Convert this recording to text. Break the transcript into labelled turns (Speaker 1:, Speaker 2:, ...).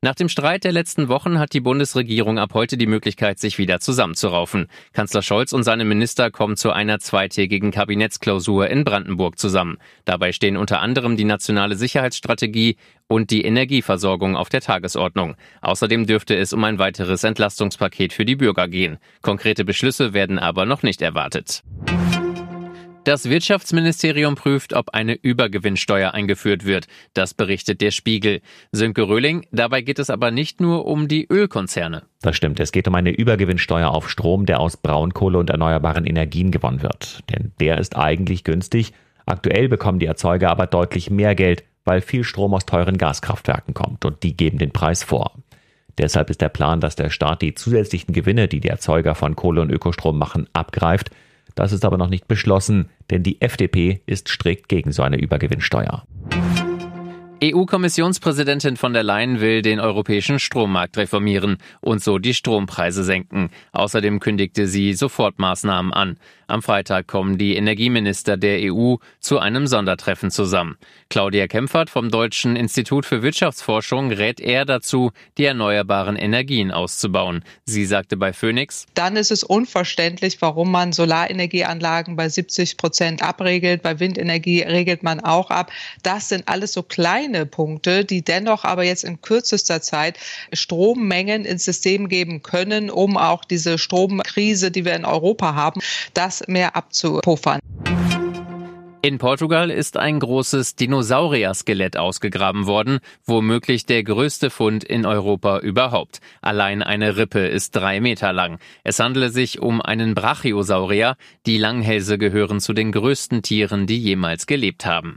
Speaker 1: Nach dem Streit der letzten Wochen hat die Bundesregierung ab heute die Möglichkeit, sich wieder zusammenzuraufen. Kanzler Scholz und seine Minister kommen zu einer zweitägigen Kabinettsklausur in Brandenburg zusammen. Dabei stehen unter anderem die nationale Sicherheitsstrategie und die Energieversorgung auf der Tagesordnung. Außerdem dürfte es um ein weiteres Entlastungspaket für die Bürger gehen. Konkrete Beschlüsse werden aber noch nicht erwartet. Das Wirtschaftsministerium prüft, ob eine Übergewinnsteuer eingeführt wird. Das berichtet der Spiegel. Sönke Röhling, dabei geht es aber nicht nur um die Ölkonzerne.
Speaker 2: Das stimmt. Es geht um eine Übergewinnsteuer auf Strom, der aus Braunkohle und erneuerbaren Energien gewonnen wird. Denn der ist eigentlich günstig. Aktuell bekommen die Erzeuger aber deutlich mehr Geld, weil viel Strom aus teuren Gaskraftwerken kommt und die geben den Preis vor. Deshalb ist der Plan, dass der Staat die zusätzlichen Gewinne, die die Erzeuger von Kohle und Ökostrom machen, abgreift das ist aber noch nicht beschlossen, denn die FDP ist strikt gegen so eine Übergewinnsteuer.
Speaker 1: EU-Kommissionspräsidentin von der Leyen will den europäischen Strommarkt reformieren und so die Strompreise senken. Außerdem kündigte sie Sofortmaßnahmen an. Am Freitag kommen die Energieminister der EU zu einem Sondertreffen zusammen. Claudia Kempfert vom Deutschen Institut für Wirtschaftsforschung rät eher dazu, die erneuerbaren Energien auszubauen. Sie sagte bei Phoenix,
Speaker 3: dann ist es unverständlich, warum man Solarenergieanlagen bei 70 Prozent abregelt. Bei Windenergie regelt man auch ab. Das sind alles so kleine Punkte, die dennoch aber jetzt in kürzester Zeit Strommengen ins System geben können, um auch diese Stromkrise, die wir in Europa haben, das mehr abzupuffern.
Speaker 1: In Portugal ist ein großes Dinosaurier-Skelett ausgegraben worden, womöglich der größte Fund in Europa überhaupt. Allein eine Rippe ist drei Meter lang. Es handele sich um einen Brachiosaurier. Die Langhälse gehören zu den größten Tieren, die jemals gelebt haben.